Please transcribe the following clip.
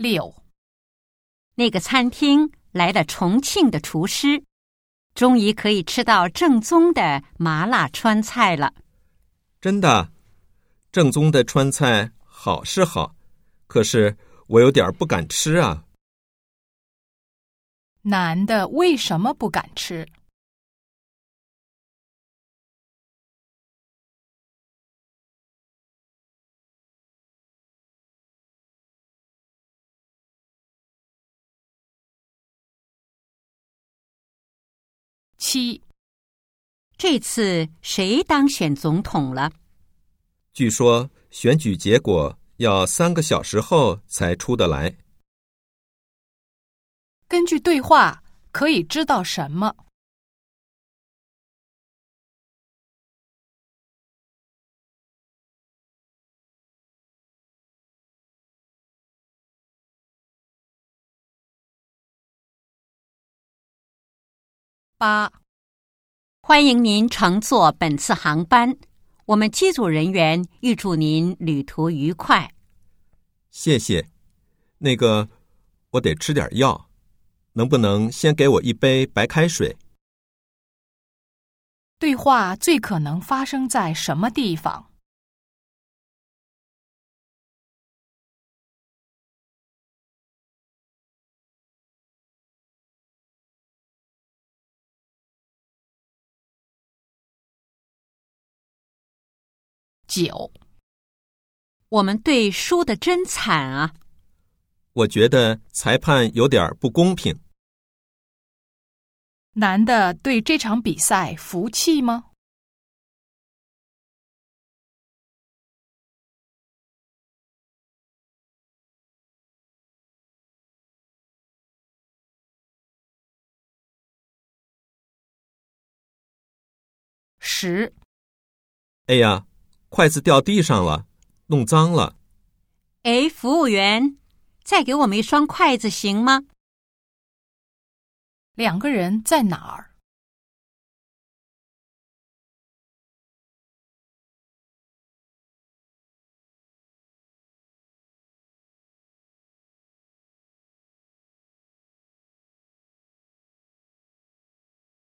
六，那个餐厅来了重庆的厨师，终于可以吃到正宗的麻辣川菜了。真的，正宗的川菜好是好，可是我有点不敢吃啊。男的为什么不敢吃？七，这次谁当选总统了？据说选举结果要三个小时后才出得来。根据对话可以知道什么？八，欢迎您乘坐本次航班，我们机组人员预祝您旅途愉快。谢谢。那个，我得吃点药，能不能先给我一杯白开水？对话最可能发生在什么地方？九，我们队输的真惨啊！我觉得裁判有点不公平。男的对这场比赛服气吗？十，哎呀，筷子掉地上了，弄脏了。哎，服务员，再给我们一双筷子行吗？两个人在哪儿？